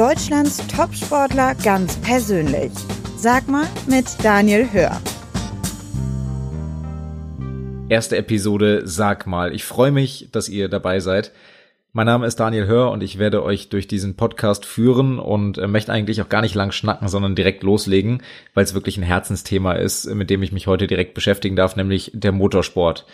Deutschlands Topsportler ganz persönlich. Sag mal mit Daniel Hör. Erste Episode Sag mal. Ich freue mich, dass ihr dabei seid. Mein Name ist Daniel Hör und ich werde euch durch diesen Podcast führen und äh, möchte eigentlich auch gar nicht lang schnacken, sondern direkt loslegen, weil es wirklich ein Herzensthema ist, mit dem ich mich heute direkt beschäftigen darf, nämlich der Motorsport.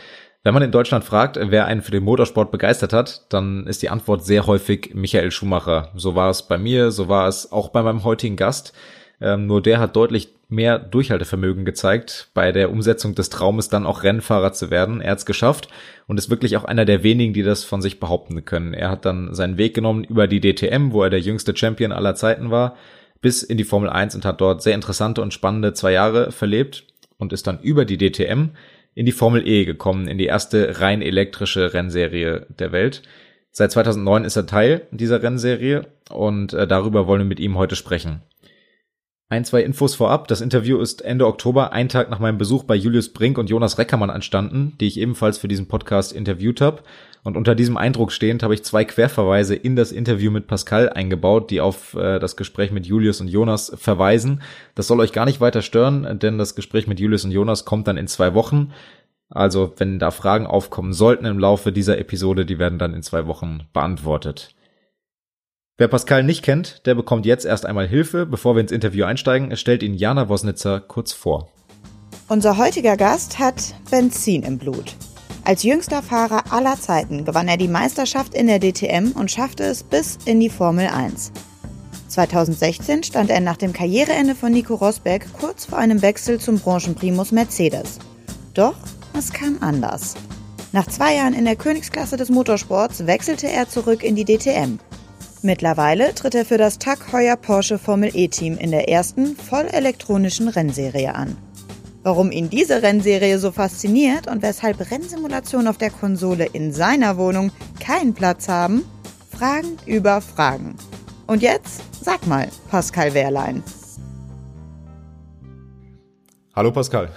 Wenn man in Deutschland fragt, wer einen für den Motorsport begeistert hat, dann ist die Antwort sehr häufig Michael Schumacher. So war es bei mir, so war es auch bei meinem heutigen Gast. Ähm, nur der hat deutlich mehr Durchhaltevermögen gezeigt, bei der Umsetzung des Traumes dann auch Rennfahrer zu werden. Er hat es geschafft und ist wirklich auch einer der wenigen, die das von sich behaupten können. Er hat dann seinen Weg genommen über die DTM, wo er der jüngste Champion aller Zeiten war, bis in die Formel 1 und hat dort sehr interessante und spannende zwei Jahre verlebt und ist dann über die DTM in die Formel E gekommen, in die erste rein elektrische Rennserie der Welt. Seit 2009 ist er Teil dieser Rennserie und äh, darüber wollen wir mit ihm heute sprechen. Ein, zwei Infos vorab. Das Interview ist Ende Oktober, ein Tag nach meinem Besuch bei Julius Brink und Jonas Reckermann entstanden, die ich ebenfalls für diesen Podcast interviewt habe. Und unter diesem Eindruck stehend habe ich zwei Querverweise in das Interview mit Pascal eingebaut, die auf äh, das Gespräch mit Julius und Jonas verweisen. Das soll euch gar nicht weiter stören, denn das Gespräch mit Julius und Jonas kommt dann in zwei Wochen. Also wenn da Fragen aufkommen sollten im Laufe dieser Episode, die werden dann in zwei Wochen beantwortet. Wer Pascal nicht kennt, der bekommt jetzt erst einmal Hilfe. Bevor wir ins Interview einsteigen, stellt ihn Jana Wosnitzer kurz vor. Unser heutiger Gast hat Benzin im Blut. Als jüngster Fahrer aller Zeiten gewann er die Meisterschaft in der DTM und schaffte es bis in die Formel 1. 2016 stand er nach dem Karriereende von Nico Rosberg kurz vor einem Wechsel zum Branchenprimus Mercedes. Doch es kam anders. Nach zwei Jahren in der Königsklasse des Motorsports wechselte er zurück in die DTM Mittlerweile tritt er für das Tag Heuer Porsche Formel E-Team in der ersten voll elektronischen Rennserie an. Warum ihn diese Rennserie so fasziniert und weshalb Rennsimulationen auf der Konsole in seiner Wohnung keinen Platz haben? Fragen über Fragen. Und jetzt sag mal, Pascal Wehrlein. Hallo Pascal.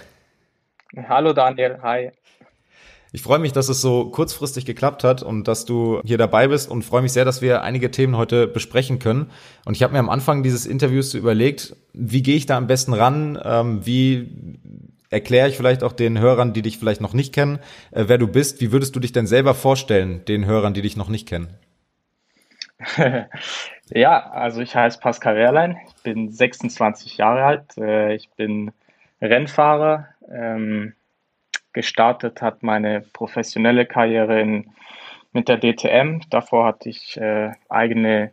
Hallo Daniel, hi. Ich freue mich, dass es so kurzfristig geklappt hat und dass du hier dabei bist und freue mich sehr, dass wir einige Themen heute besprechen können. Und ich habe mir am Anfang dieses Interviews so überlegt, wie gehe ich da am besten ran? Ähm, wie erkläre ich vielleicht auch den Hörern, die dich vielleicht noch nicht kennen, äh, wer du bist? Wie würdest du dich denn selber vorstellen, den Hörern, die dich noch nicht kennen? ja, also ich heiße Pascal Wehrlein, ich bin 26 Jahre alt, äh, ich bin Rennfahrer. Ähm, gestartet hat meine professionelle Karriere in, mit der DTM. Davor hatte ich äh, eigene,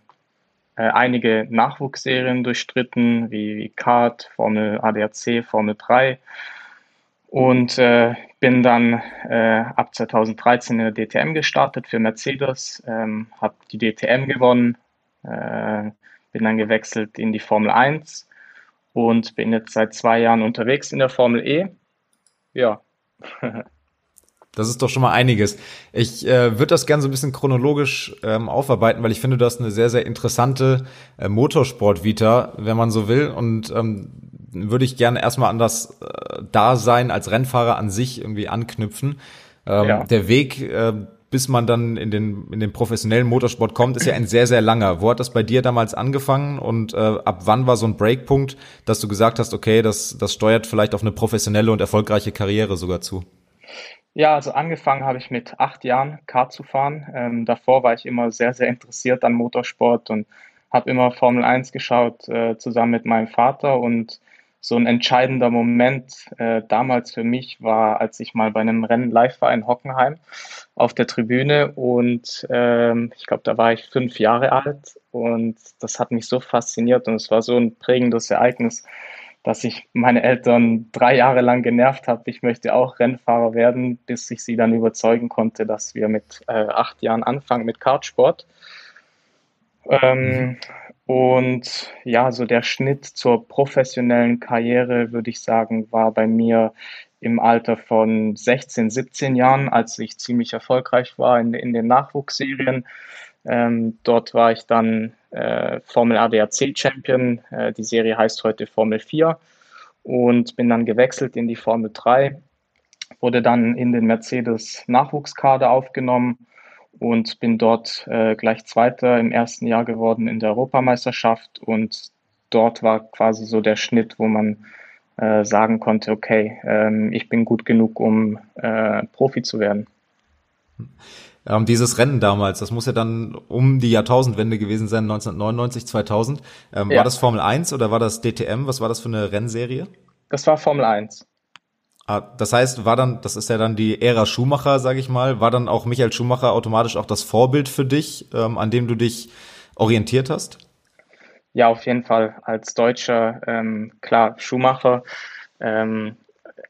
äh, einige Nachwuchsserien durchstritten, wie, wie Kart, Formel ADAC, Formel 3 und äh, bin dann äh, ab 2013 in der DTM gestartet für Mercedes, ähm, habe die DTM gewonnen, äh, bin dann gewechselt in die Formel 1 und bin jetzt seit zwei Jahren unterwegs in der Formel E. Ja, das ist doch schon mal einiges. Ich äh, würde das gerne so ein bisschen chronologisch ähm, aufarbeiten, weil ich finde, du hast eine sehr, sehr interessante äh, Motorsport-Vita, wenn man so will. Und ähm, würde ich gerne erstmal an das äh, Dasein als Rennfahrer an sich irgendwie anknüpfen. Ähm, ja. Der Weg, äh, bis man dann in den, in den professionellen Motorsport kommt, ist ja ein sehr, sehr langer. Wo hat das bei dir damals angefangen und äh, ab wann war so ein Breakpunkt, dass du gesagt hast, okay, das, das steuert vielleicht auf eine professionelle und erfolgreiche Karriere sogar zu? Ja, also angefangen habe ich mit acht Jahren Kart zu fahren. Ähm, davor war ich immer sehr, sehr interessiert an Motorsport und habe immer Formel 1 geschaut, äh, zusammen mit meinem Vater und so ein entscheidender Moment äh, damals für mich war, als ich mal bei einem Rennen live war in Hockenheim auf der Tribüne und ähm, ich glaube, da war ich fünf Jahre alt und das hat mich so fasziniert und es war so ein prägendes Ereignis, dass ich meine Eltern drei Jahre lang genervt habe. Ich möchte auch Rennfahrer werden, bis ich sie dann überzeugen konnte, dass wir mit äh, acht Jahren anfangen mit Kartsport. Ähm, und ja, so der Schnitt zur professionellen Karriere, würde ich sagen, war bei mir im Alter von 16, 17 Jahren, als ich ziemlich erfolgreich war in, in den Nachwuchsserien. Ähm, dort war ich dann äh, Formel ADAC Champion. Äh, die Serie heißt heute Formel 4 und bin dann gewechselt in die Formel 3, wurde dann in den Mercedes Nachwuchskader aufgenommen und bin dort äh, gleich Zweiter im ersten Jahr geworden in der Europameisterschaft und dort war quasi so der Schnitt, wo man äh, sagen konnte, okay, ähm, ich bin gut genug, um äh, Profi zu werden. Ähm, dieses Rennen damals, das muss ja dann um die Jahrtausendwende gewesen sein, 1999, 2000. Ähm, ja. War das Formel 1 oder war das DTM? Was war das für eine Rennserie? Das war Formel 1. Ah, das heißt, war dann, das ist ja dann die Ära Schumacher, sage ich mal, war dann auch Michael Schumacher automatisch auch das Vorbild für dich, ähm, an dem du dich orientiert hast? Ja, auf jeden Fall. Als Deutscher, ähm, klar, Schumacher. Ähm,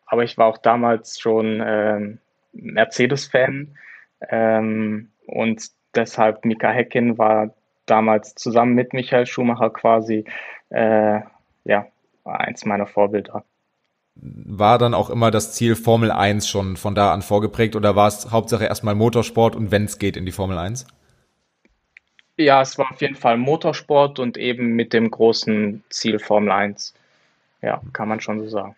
aber ich war auch damals schon ähm, Mercedes-Fan. Ähm, und deshalb Mika Häkkinen war damals zusammen mit Michael Schumacher quasi äh, ja, eins meiner Vorbilder. War dann auch immer das Ziel Formel 1 schon von da an vorgeprägt oder war es Hauptsache erstmal Motorsport und wenn es geht in die Formel 1? Ja, es war auf jeden Fall Motorsport und eben mit dem großen Ziel Formel 1. Ja, kann man schon so sagen.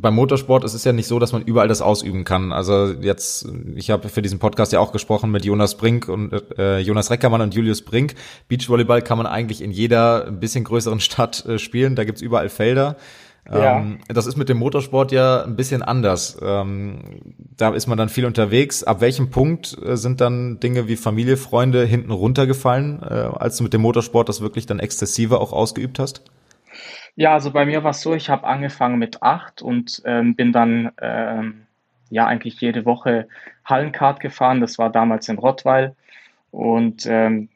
Beim Motorsport ist es ja nicht so, dass man überall das ausüben kann. Also jetzt, ich habe für diesen Podcast ja auch gesprochen mit Jonas Brink und äh, Jonas Reckermann und Julius Brink. Beachvolleyball kann man eigentlich in jeder ein bisschen größeren Stadt äh, spielen. Da gibt's überall Felder. Ja. Ähm, das ist mit dem Motorsport ja ein bisschen anders. Ähm, da ist man dann viel unterwegs. Ab welchem Punkt äh, sind dann Dinge wie Familie, Freunde hinten runtergefallen, äh, als du mit dem Motorsport das wirklich dann exzessiver auch ausgeübt hast? Ja, also bei mir war es so, ich habe angefangen mit acht und ähm, bin dann ähm, ja eigentlich jede Woche Hallenkart gefahren. Das war damals in Rottweil und ähm,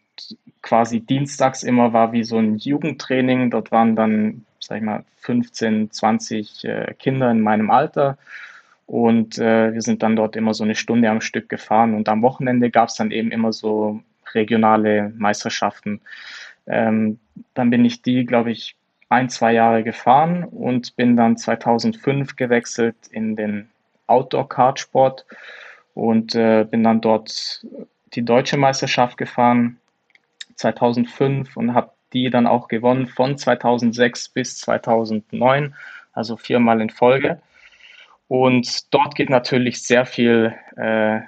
quasi dienstags immer war wie so ein Jugendtraining. Dort waren dann sag ich mal, 15, 20 äh, Kinder in meinem Alter. Und äh, wir sind dann dort immer so eine Stunde am Stück gefahren. Und am Wochenende gab es dann eben immer so regionale Meisterschaften. Ähm, dann bin ich die, glaube ich, ein, zwei Jahre gefahren und bin dann 2005 gewechselt in den Outdoor-Kartsport und äh, bin dann dort die deutsche Meisterschaft gefahren 2005 und habe die dann auch gewonnen von 2006 bis 2009, also viermal in Folge. Und dort geht natürlich sehr viel, äh,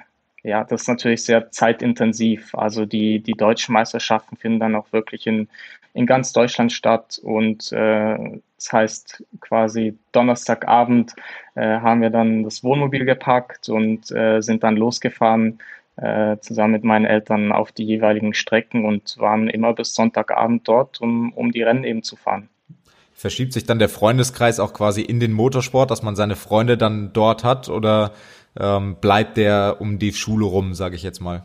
ja, das ist natürlich sehr zeitintensiv. Also die, die deutschen Meisterschaften finden dann auch wirklich in, in ganz Deutschland statt. Und äh, das heißt quasi Donnerstagabend äh, haben wir dann das Wohnmobil gepackt und äh, sind dann losgefahren äh, zusammen mit meinen Eltern auf die jeweiligen Strecken und waren immer bis Sonntagabend dort, um, um die Rennen eben zu fahren. Verschiebt sich dann der Freundeskreis auch quasi in den Motorsport, dass man seine Freunde dann dort hat oder ähm, bleibt der um die Schule rum, sage ich jetzt mal?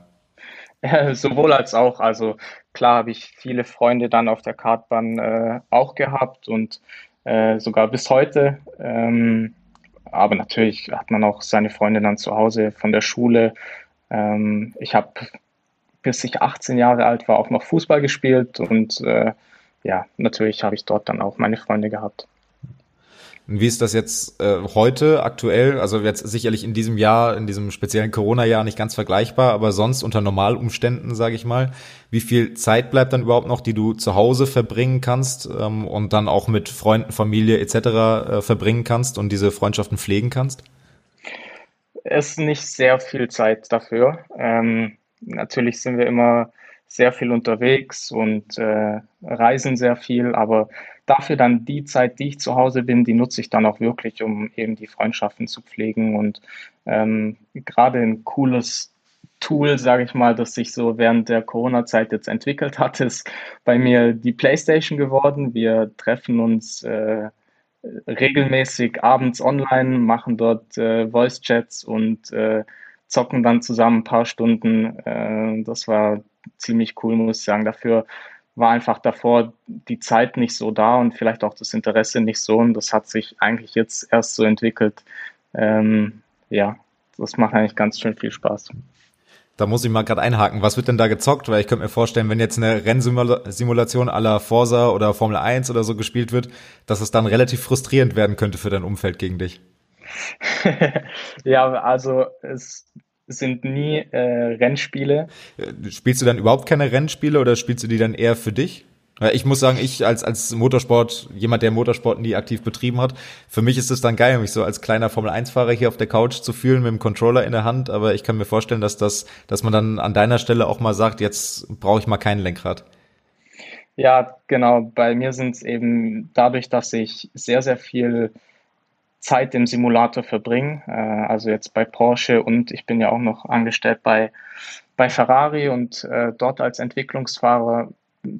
Ja, sowohl als auch. Also klar habe ich viele Freunde dann auf der Kartbahn äh, auch gehabt und äh, sogar bis heute. Ähm, aber natürlich hat man auch seine Freunde dann zu Hause von der Schule ähm, ich habe, bis ich 18 Jahre alt war, auch noch Fußball gespielt und äh, ja, natürlich habe ich dort dann auch meine Freunde gehabt. Und wie ist das jetzt äh, heute aktuell? Also jetzt sicherlich in diesem Jahr, in diesem speziellen Corona-Jahr nicht ganz vergleichbar, aber sonst unter Normalumständen, sage ich mal. Wie viel Zeit bleibt dann überhaupt noch, die du zu Hause verbringen kannst ähm, und dann auch mit Freunden, Familie etc. Äh, verbringen kannst und diese Freundschaften pflegen kannst? Ist nicht sehr viel Zeit dafür. Ähm, natürlich sind wir immer sehr viel unterwegs und äh, reisen sehr viel, aber dafür dann die Zeit, die ich zu Hause bin, die nutze ich dann auch wirklich, um eben die Freundschaften zu pflegen und ähm, gerade ein cooles Tool, sage ich mal, das sich so während der Corona-Zeit jetzt entwickelt hat, ist bei mir die PlayStation geworden. Wir treffen uns äh, regelmäßig abends online, machen dort äh, Voice-Chats und äh, zocken dann zusammen ein paar Stunden. Äh, das war ziemlich cool, muss ich sagen. Dafür war einfach davor die Zeit nicht so da und vielleicht auch das Interesse nicht so. Und das hat sich eigentlich jetzt erst so entwickelt. Ähm, ja, das macht eigentlich ganz schön viel Spaß. Da muss ich mal gerade einhaken. Was wird denn da gezockt? Weil ich könnte mir vorstellen, wenn jetzt eine Rennsimulation aller Forsa oder Formel 1 oder so gespielt wird, dass es dann relativ frustrierend werden könnte für dein Umfeld gegen dich. ja, also es sind nie äh, Rennspiele. Äh, spielst du dann überhaupt keine Rennspiele oder spielst du die dann eher für dich? Ich muss sagen, ich als, als Motorsport, jemand, der Motorsport nie aktiv betrieben hat, für mich ist es dann geil, mich so als kleiner Formel-1-Fahrer hier auf der Couch zu fühlen mit dem Controller in der Hand. Aber ich kann mir vorstellen, dass das, dass man dann an deiner Stelle auch mal sagt, jetzt brauche ich mal kein Lenkrad. Ja, genau. Bei mir sind es eben dadurch, dass ich sehr, sehr viel Zeit im Simulator verbringe. Äh, also jetzt bei Porsche und ich bin ja auch noch angestellt bei, bei Ferrari und äh, dort als Entwicklungsfahrer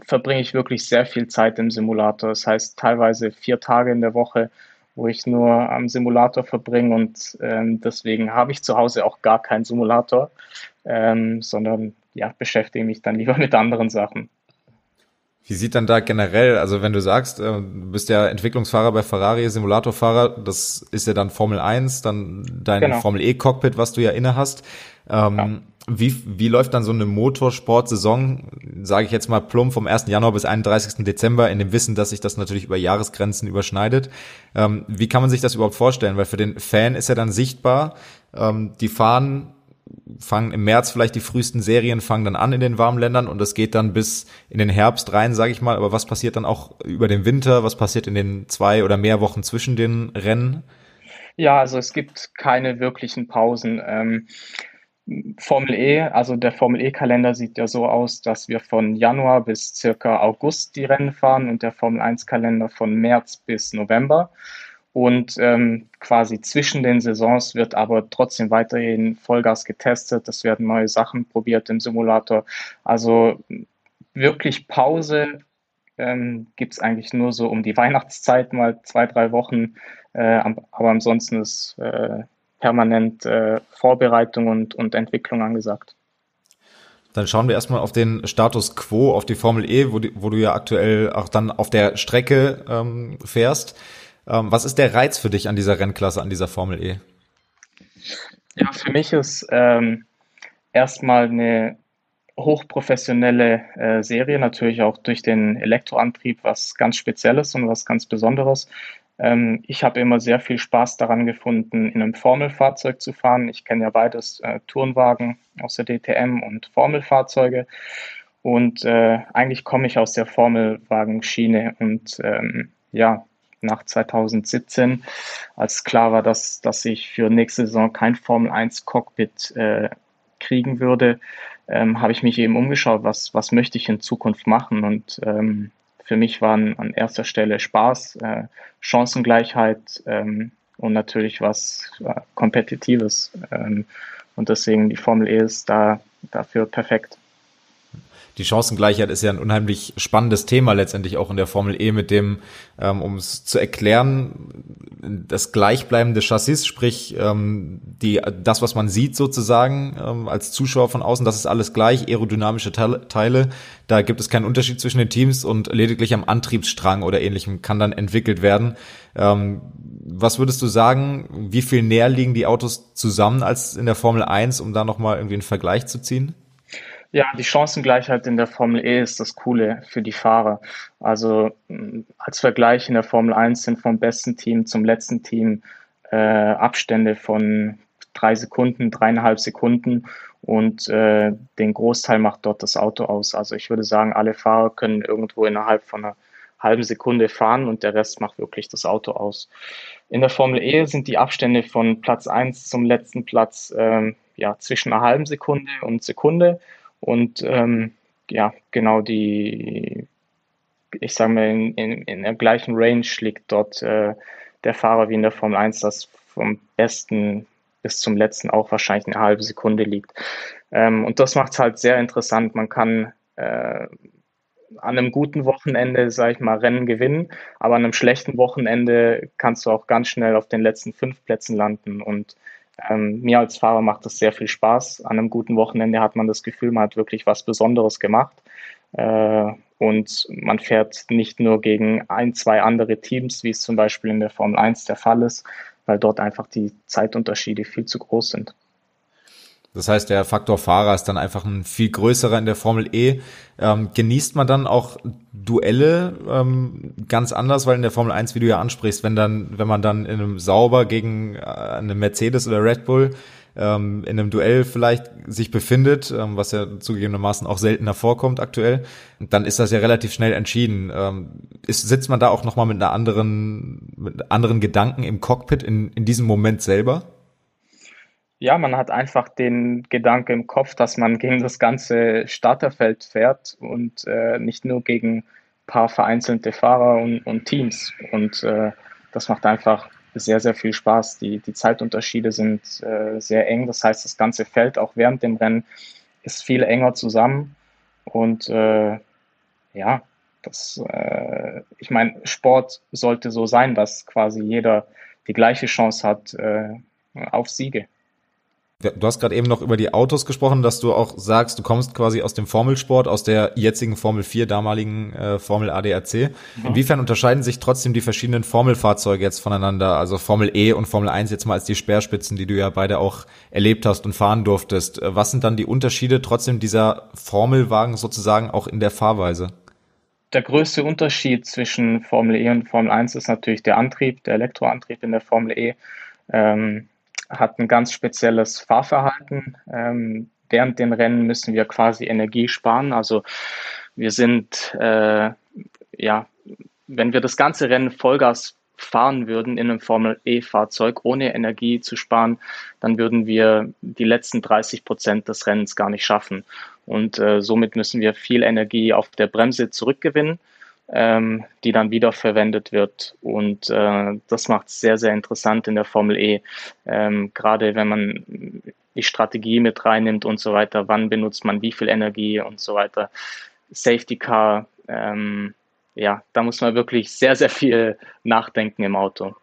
verbringe ich wirklich sehr viel Zeit im Simulator. Das heißt teilweise vier Tage in der Woche, wo ich nur am Simulator verbringe und ähm, deswegen habe ich zu Hause auch gar keinen Simulator, ähm, sondern ja, beschäftige mich dann lieber mit anderen Sachen. Wie sieht dann da generell, also wenn du sagst, äh, du bist ja Entwicklungsfahrer bei Ferrari, Simulatorfahrer, das ist ja dann Formel 1, dann dein genau. Formel E-Cockpit, was du ja inne hast. Ähm, ja. Wie, wie läuft dann so eine Motorsport-Saison, sage ich jetzt mal plump, vom 1. Januar bis 31. Dezember, in dem Wissen, dass sich das natürlich über Jahresgrenzen überschneidet? Ähm, wie kann man sich das überhaupt vorstellen? Weil für den Fan ist ja dann sichtbar, ähm, die fahren fangen im März vielleicht die frühesten Serien fangen dann an in den warmen Ländern und es geht dann bis in den Herbst rein, sage ich mal. Aber was passiert dann auch über den Winter? Was passiert in den zwei oder mehr Wochen zwischen den Rennen? Ja, also es gibt keine wirklichen Pausen. Ähm, Formel E, also der Formel E-Kalender sieht ja so aus, dass wir von Januar bis circa August die Rennen fahren und der Formel 1-Kalender von März bis November. Und ähm, quasi zwischen den Saisons wird aber trotzdem weiterhin Vollgas getestet. Es werden neue Sachen probiert im Simulator. Also wirklich Pause ähm, gibt es eigentlich nur so um die Weihnachtszeit, mal zwei, drei Wochen. Äh, aber ansonsten ist äh, permanent äh, Vorbereitung und, und Entwicklung angesagt. Dann schauen wir erstmal auf den Status quo, auf die Formel E, wo, die, wo du ja aktuell auch dann auf der Strecke ähm, fährst. Ähm, was ist der Reiz für dich an dieser Rennklasse, an dieser Formel E? Ja, für mich ist ähm, erstmal eine hochprofessionelle äh, Serie, natürlich auch durch den Elektroantrieb, was ganz Spezielles und was ganz Besonderes. Ähm, ich habe immer sehr viel Spaß daran gefunden, in einem Formelfahrzeug zu fahren. Ich kenne ja beides, äh, Tourenwagen aus der DTM und Formelfahrzeuge. Und äh, eigentlich komme ich aus der Formelwagenschiene und ähm, ja, nach 2017, als klar war, dass, dass ich für nächste Saison kein Formel 1 Cockpit äh, kriegen würde, ähm, habe ich mich eben umgeschaut, was, was möchte ich in Zukunft machen. Und ähm, für mich waren an erster Stelle Spaß, äh, Chancengleichheit ähm, und natürlich was äh, Kompetitives. Ähm, und deswegen die Formel E ist da dafür perfekt die Chancengleichheit ist ja ein unheimlich spannendes Thema letztendlich auch in der Formel E mit dem, ähm, um es zu erklären, das gleichbleibende Chassis, sprich ähm, die, das, was man sieht sozusagen ähm, als Zuschauer von außen, das ist alles gleich, aerodynamische Teile, da gibt es keinen Unterschied zwischen den Teams und lediglich am Antriebsstrang oder ähnlichem kann dann entwickelt werden. Ähm, was würdest du sagen, wie viel näher liegen die Autos zusammen als in der Formel 1, um da nochmal irgendwie einen Vergleich zu ziehen? Ja, die Chancengleichheit in der Formel E ist das Coole für die Fahrer. Also als Vergleich in der Formel 1 sind vom besten Team zum letzten Team äh, Abstände von drei Sekunden, dreieinhalb Sekunden und äh, den Großteil macht dort das Auto aus. Also ich würde sagen, alle Fahrer können irgendwo innerhalb von einer halben Sekunde fahren und der Rest macht wirklich das Auto aus. In der Formel E sind die Abstände von Platz 1 zum letzten Platz äh, ja, zwischen einer halben Sekunde und Sekunde und ähm, ja, genau die, ich sage mal, in, in, in der gleichen Range liegt dort äh, der Fahrer wie in der Formel 1, das vom besten bis zum letzten auch wahrscheinlich eine halbe Sekunde liegt. Ähm, und das macht es halt sehr interessant. Man kann äh, an einem guten Wochenende, sage ich mal, Rennen gewinnen, aber an einem schlechten Wochenende kannst du auch ganz schnell auf den letzten fünf Plätzen landen. Und ähm, mir als Fahrer macht das sehr viel Spaß. An einem guten Wochenende hat man das Gefühl, man hat wirklich was Besonderes gemacht. Äh, und man fährt nicht nur gegen ein, zwei andere Teams, wie es zum Beispiel in der Formel 1 der Fall ist, weil dort einfach die Zeitunterschiede viel zu groß sind. Das heißt, der Faktor Fahrer ist dann einfach ein viel größerer in der Formel E. Ähm, genießt man dann auch Duelle ähm, ganz anders, weil in der Formel 1, wie du ja ansprichst, wenn dann, wenn man dann in einem sauber gegen äh, eine Mercedes oder Red Bull ähm, in einem Duell vielleicht sich befindet, ähm, was ja zugegebenermaßen auch seltener vorkommt aktuell, dann ist das ja relativ schnell entschieden. Ähm, ist, sitzt man da auch nochmal mit einer anderen, mit anderen Gedanken im Cockpit in, in diesem Moment selber? Ja, man hat einfach den Gedanke im Kopf, dass man gegen das ganze Starterfeld fährt und äh, nicht nur gegen ein paar vereinzelte Fahrer und, und Teams. Und äh, das macht einfach sehr, sehr viel Spaß. Die, die Zeitunterschiede sind äh, sehr eng. Das heißt, das ganze Feld auch während dem Rennen ist viel enger zusammen. Und äh, ja, das, äh, ich meine, Sport sollte so sein, dass quasi jeder die gleiche Chance hat äh, auf Siege. Du hast gerade eben noch über die Autos gesprochen, dass du auch sagst, du kommst quasi aus dem Formelsport, aus der jetzigen Formel 4, damaligen äh, Formel ADAC. Mhm. Inwiefern unterscheiden sich trotzdem die verschiedenen Formelfahrzeuge jetzt voneinander? Also Formel E und Formel 1 jetzt mal als die Speerspitzen, die du ja beide auch erlebt hast und fahren durftest. Äh, was sind dann die Unterschiede trotzdem dieser Formelwagen sozusagen auch in der Fahrweise? Der größte Unterschied zwischen Formel E und Formel 1 ist natürlich der Antrieb, der Elektroantrieb in der Formel E. Ähm, hat ein ganz spezielles Fahrverhalten. Ähm, während den Rennen müssen wir quasi Energie sparen. Also wir sind, äh, ja, wenn wir das ganze Rennen Vollgas fahren würden in einem Formel E-Fahrzeug, ohne Energie zu sparen, dann würden wir die letzten 30 Prozent des Rennens gar nicht schaffen. Und äh, somit müssen wir viel Energie auf der Bremse zurückgewinnen ähm, die dann wieder verwendet wird. Und äh, das macht es sehr, sehr interessant in der Formel E. Ähm, gerade wenn man die Strategie mit reinnimmt und so weiter, wann benutzt man wie viel Energie und so weiter. Safety Car, ähm, ja, da muss man wirklich sehr, sehr viel nachdenken im Auto.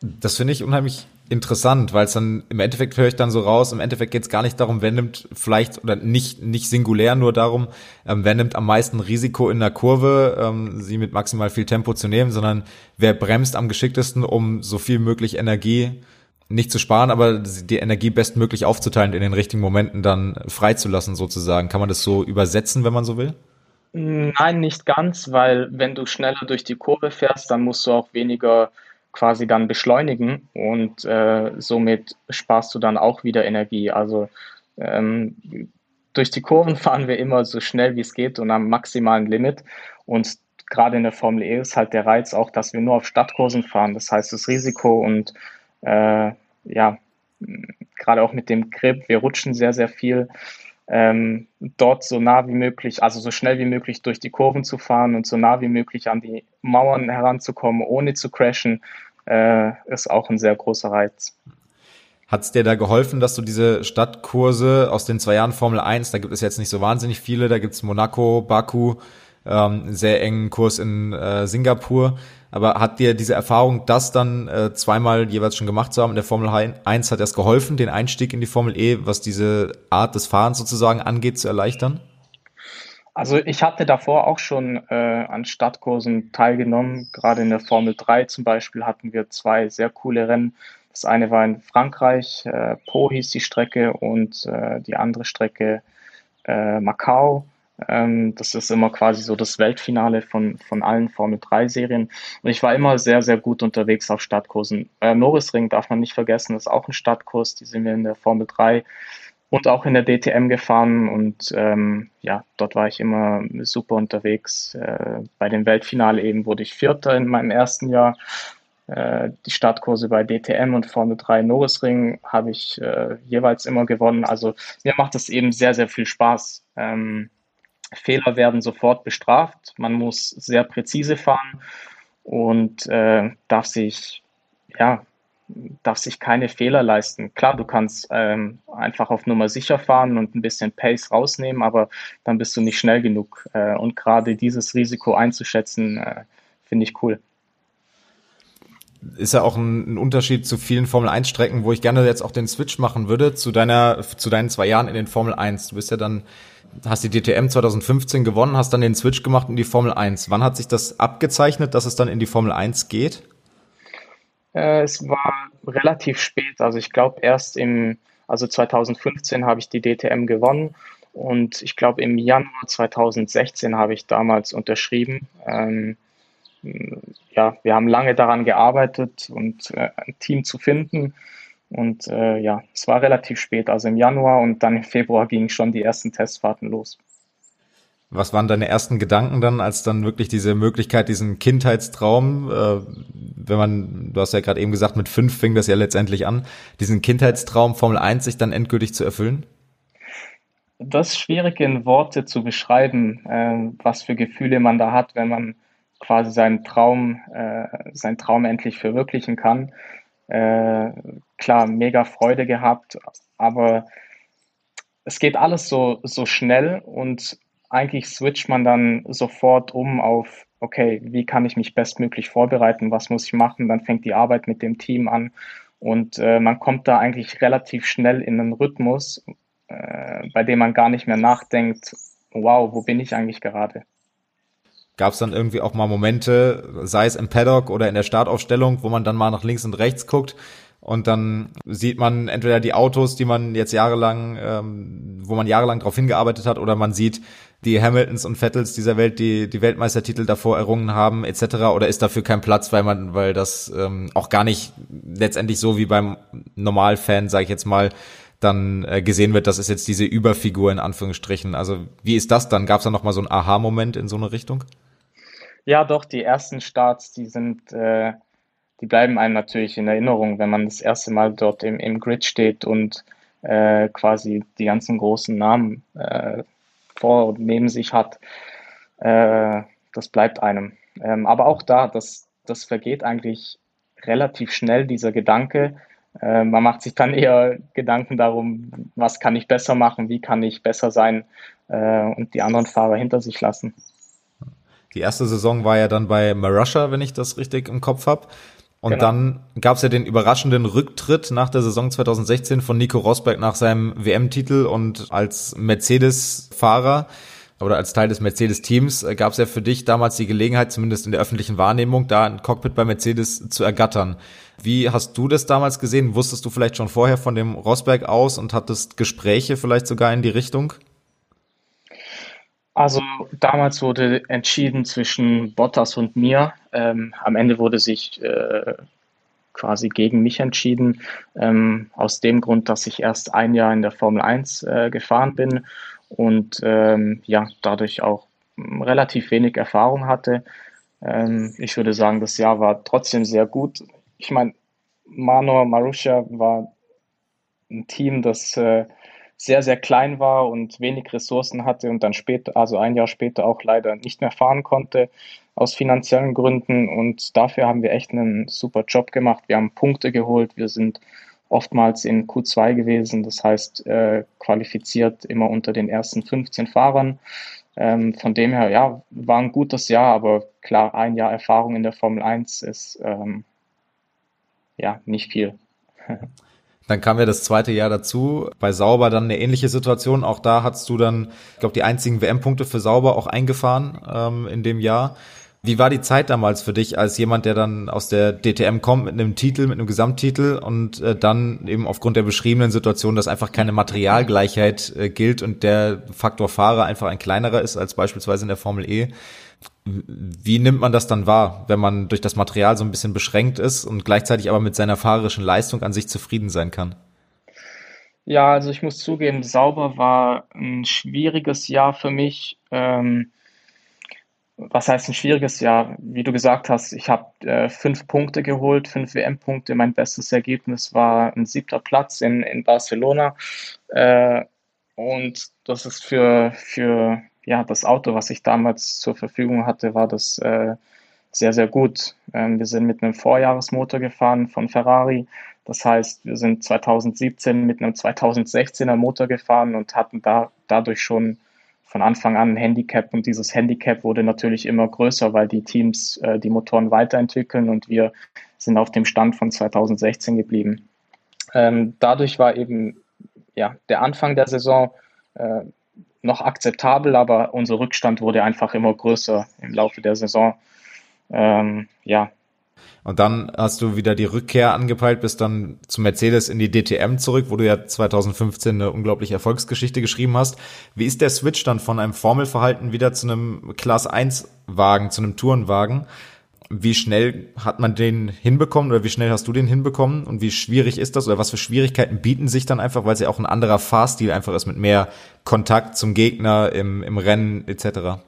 Das finde ich unheimlich interessant, weil es dann im Endeffekt höre ich dann so raus, im Endeffekt geht es gar nicht darum, wer nimmt vielleicht oder nicht nicht singulär nur darum, ähm, wer nimmt am meisten Risiko in der Kurve, ähm, sie mit maximal viel Tempo zu nehmen, sondern wer bremst am geschicktesten, um so viel möglich Energie nicht zu sparen, aber die Energie bestmöglich aufzuteilen in den richtigen Momenten dann freizulassen sozusagen. Kann man das so übersetzen, wenn man so will? Nein, nicht ganz, weil wenn du schneller durch die Kurve fährst, dann musst du auch weniger quasi dann beschleunigen und äh, somit sparst du dann auch wieder Energie. Also ähm, durch die Kurven fahren wir immer so schnell wie es geht und am maximalen Limit. Und gerade in der Formel E ist halt der Reiz auch, dass wir nur auf Stadtkursen fahren. Das heißt, das Risiko und äh, ja, gerade auch mit dem Grip, wir rutschen sehr, sehr viel. Ähm, dort so nah wie möglich, also so schnell wie möglich durch die Kurven zu fahren und so nah wie möglich an die Mauern heranzukommen, ohne zu crashen, äh, ist auch ein sehr großer Reiz. Hat es dir da geholfen, dass du diese Stadtkurse aus den zwei Jahren Formel 1, da gibt es jetzt nicht so wahnsinnig viele, da gibt es Monaco, Baku, ähm, sehr engen Kurs in äh, Singapur. Aber hat dir diese Erfahrung, das dann äh, zweimal jeweils schon gemacht zu haben in der Formel 1, hat erst geholfen, den Einstieg in die Formel E, was diese Art des Fahrens sozusagen angeht, zu erleichtern? Also ich hatte davor auch schon äh, an Stadtkursen teilgenommen. Gerade in der Formel 3 zum Beispiel hatten wir zwei sehr coole Rennen. Das eine war in Frankreich, äh, Po hieß die Strecke und äh, die andere Strecke äh, Macau. Ähm, das ist immer quasi so das Weltfinale von, von allen Formel 3 Serien. Und ich war immer sehr, sehr gut unterwegs auf Stadtkursen. Äh, Norrisring darf man nicht vergessen, das ist auch ein Stadtkurs. Die sind wir in der Formel 3 und auch in der DTM gefahren und ähm, ja, dort war ich immer super unterwegs. Äh, bei dem Weltfinale eben wurde ich Vierter in meinem ersten Jahr. Äh, die Startkurse bei DTM und Formel 3 Norrisring habe ich äh, jeweils immer gewonnen. Also mir macht es eben sehr, sehr viel Spaß. Ähm, Fehler werden sofort bestraft. Man muss sehr präzise fahren und äh, darf sich ja darf sich keine Fehler leisten. Klar, du kannst ähm, einfach auf Nummer sicher fahren und ein bisschen Pace rausnehmen, aber dann bist du nicht schnell genug. Äh, und gerade dieses Risiko einzuschätzen, äh, finde ich cool. Ist ja auch ein, ein Unterschied zu vielen Formel 1 Strecken, wo ich gerne jetzt auch den Switch machen würde zu deiner, zu deinen zwei Jahren in den Formel 1. Du bist ja dann, hast die DTM 2015 gewonnen, hast dann den Switch gemacht in die Formel 1. Wann hat sich das abgezeichnet, dass es dann in die Formel 1 geht? Äh, es war relativ spät, also ich glaube erst im, also 2015 habe ich die DTM gewonnen und ich glaube im Januar 2016 habe ich damals unterschrieben. Ähm, ja, wir haben lange daran gearbeitet und äh, ein Team zu finden Und äh, ja, es war relativ spät, also im Januar und dann im Februar gingen schon die ersten Testfahrten los. Was waren deine ersten Gedanken dann, als dann wirklich diese Möglichkeit, diesen Kindheitstraum, äh, wenn man, du hast ja gerade eben gesagt, mit fünf fing das ja letztendlich an, diesen Kindheitstraum Formel 1 sich dann endgültig zu erfüllen? Das ist schwierig in Worte zu beschreiben, äh, was für Gefühle man da hat, wenn man quasi seinen Traum, äh, seinen Traum endlich verwirklichen kann. Äh, klar, mega Freude gehabt, aber es geht alles so, so schnell und eigentlich switcht man dann sofort um auf, okay, wie kann ich mich bestmöglich vorbereiten, was muss ich machen, dann fängt die Arbeit mit dem Team an und äh, man kommt da eigentlich relativ schnell in einen Rhythmus, äh, bei dem man gar nicht mehr nachdenkt, wow, wo bin ich eigentlich gerade? Gab es dann irgendwie auch mal Momente, sei es im Paddock oder in der Startaufstellung, wo man dann mal nach links und rechts guckt und dann sieht man entweder die Autos, die man jetzt jahrelang, ähm, wo man jahrelang darauf hingearbeitet hat, oder man sieht die Hamiltons und Vettels dieser Welt, die die Weltmeistertitel davor errungen haben, etc. Oder ist dafür kein Platz, weil man, weil das ähm, auch gar nicht letztendlich so wie beim Normalfan, sage ich jetzt mal, dann äh, gesehen wird, das ist jetzt diese Überfigur in Anführungsstrichen. Also wie ist das dann? Gab es da noch mal so einen Aha-Moment in so eine Richtung? Ja, doch. Die ersten Starts, die sind, äh, die bleiben einem natürlich in Erinnerung, wenn man das erste Mal dort im, im Grid steht und äh, quasi die ganzen großen Namen äh, vor und neben sich hat, äh, das bleibt einem. Ähm, aber auch da, das, das vergeht eigentlich relativ schnell, dieser Gedanke. Äh, man macht sich dann eher Gedanken darum, was kann ich besser machen, wie kann ich besser sein äh, und die anderen Fahrer hinter sich lassen. Die erste Saison war ja dann bei Marussia, wenn ich das richtig im Kopf habe. Und genau. dann gab es ja den überraschenden Rücktritt nach der Saison 2016 von Nico Rosberg nach seinem WM-Titel und als Mercedes-Fahrer oder als Teil des Mercedes-Teams äh, gab es ja für dich damals die Gelegenheit, zumindest in der öffentlichen Wahrnehmung, da ein Cockpit bei Mercedes zu ergattern. Wie hast du das damals gesehen? Wusstest du vielleicht schon vorher von dem Rosberg aus und hattest Gespräche vielleicht sogar in die Richtung? Also damals wurde entschieden zwischen Bottas und mir. Ähm, am Ende wurde sich äh, quasi gegen mich entschieden, ähm, aus dem Grund, dass ich erst ein Jahr in der Formel 1 äh, gefahren bin und ähm, ja, dadurch auch relativ wenig Erfahrung hatte. Ähm, ich würde sagen, das Jahr war trotzdem sehr gut. Ich meine, Manor Marussia war ein Team, das äh, sehr, sehr klein war und wenig Ressourcen hatte und dann später, also ein Jahr später auch leider nicht mehr fahren konnte aus finanziellen Gründen. Und dafür haben wir echt einen super Job gemacht. Wir haben Punkte geholt. Wir sind oftmals in Q2 gewesen, das heißt äh, qualifiziert immer unter den ersten 15 Fahrern. Ähm, von dem her, ja, war ein gutes Jahr, aber klar, ein Jahr Erfahrung in der Formel 1 ist ähm, ja nicht viel. Dann kam ja das zweite Jahr dazu. Bei Sauber dann eine ähnliche Situation. Auch da hast du dann, ich glaube, die einzigen WM-Punkte für Sauber auch eingefahren ähm, in dem Jahr. Wie war die Zeit damals für dich als jemand, der dann aus der DTM kommt mit einem Titel, mit einem Gesamttitel und äh, dann eben aufgrund der beschriebenen Situation, dass einfach keine Materialgleichheit äh, gilt und der Faktor Fahrer einfach ein kleinerer ist als beispielsweise in der Formel E? Wie nimmt man das dann wahr, wenn man durch das Material so ein bisschen beschränkt ist und gleichzeitig aber mit seiner fahrerischen Leistung an sich zufrieden sein kann? Ja, also ich muss zugeben, sauber war ein schwieriges Jahr für mich. Ähm, was heißt ein schwieriges Jahr? Wie du gesagt hast, ich habe äh, fünf Punkte geholt, fünf WM-Punkte. Mein bestes Ergebnis war ein siebter Platz in, in Barcelona. Äh, und das ist für, für ja, das Auto, was ich damals zur Verfügung hatte, war das äh, sehr, sehr gut. Ähm, wir sind mit einem Vorjahresmotor gefahren von Ferrari. Das heißt, wir sind 2017 mit einem 2016er Motor gefahren und hatten da dadurch schon von Anfang an ein Handicap und dieses Handicap wurde natürlich immer größer, weil die Teams äh, die Motoren weiterentwickeln und wir sind auf dem Stand von 2016 geblieben. Ähm, dadurch war eben ja, der Anfang der Saison äh, noch akzeptabel, aber unser Rückstand wurde einfach immer größer im Laufe der Saison. Ähm, ja. Und dann hast du wieder die Rückkehr angepeilt, bist dann zu Mercedes in die DTM zurück, wo du ja 2015 eine unglaubliche Erfolgsgeschichte geschrieben hast. Wie ist der Switch dann von einem Formelverhalten wieder zu einem Class 1 Wagen, zu einem Tourenwagen? Wie schnell hat man den hinbekommen oder wie schnell hast du den hinbekommen und wie schwierig ist das oder was für Schwierigkeiten bieten sich dann einfach, weil es ja auch ein anderer Fahrstil einfach ist mit mehr Kontakt zum Gegner im, im Rennen etc.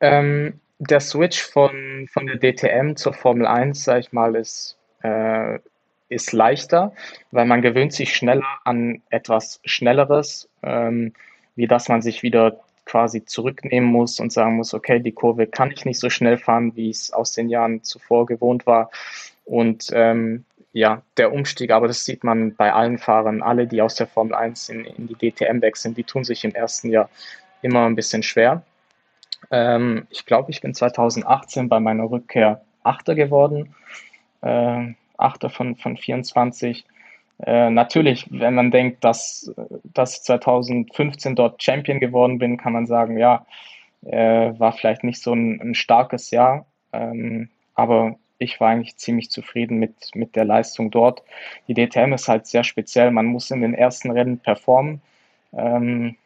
Ähm, der Switch von, von der DTM zur Formel 1, sag ich mal, ist, äh, ist leichter, weil man gewöhnt sich schneller an etwas Schnelleres, ähm, wie dass man sich wieder quasi zurücknehmen muss und sagen muss, okay, die Kurve kann ich nicht so schnell fahren, wie es aus den Jahren zuvor gewohnt war. Und ähm, ja, der Umstieg, aber das sieht man bei allen Fahrern, alle, die aus der Formel 1 in, in die DTM wechseln, die tun sich im ersten Jahr immer ein bisschen schwer. Ähm, ich glaube, ich bin 2018 bei meiner Rückkehr Achter geworden. Äh, Achter von, von 24. Äh, natürlich, wenn man denkt, dass, dass ich 2015 dort Champion geworden bin, kann man sagen, ja, äh, war vielleicht nicht so ein, ein starkes Jahr, ähm, aber ich war eigentlich ziemlich zufrieden mit, mit der Leistung dort. Die DTM ist halt sehr speziell, man muss in den ersten Rennen performen, ähm,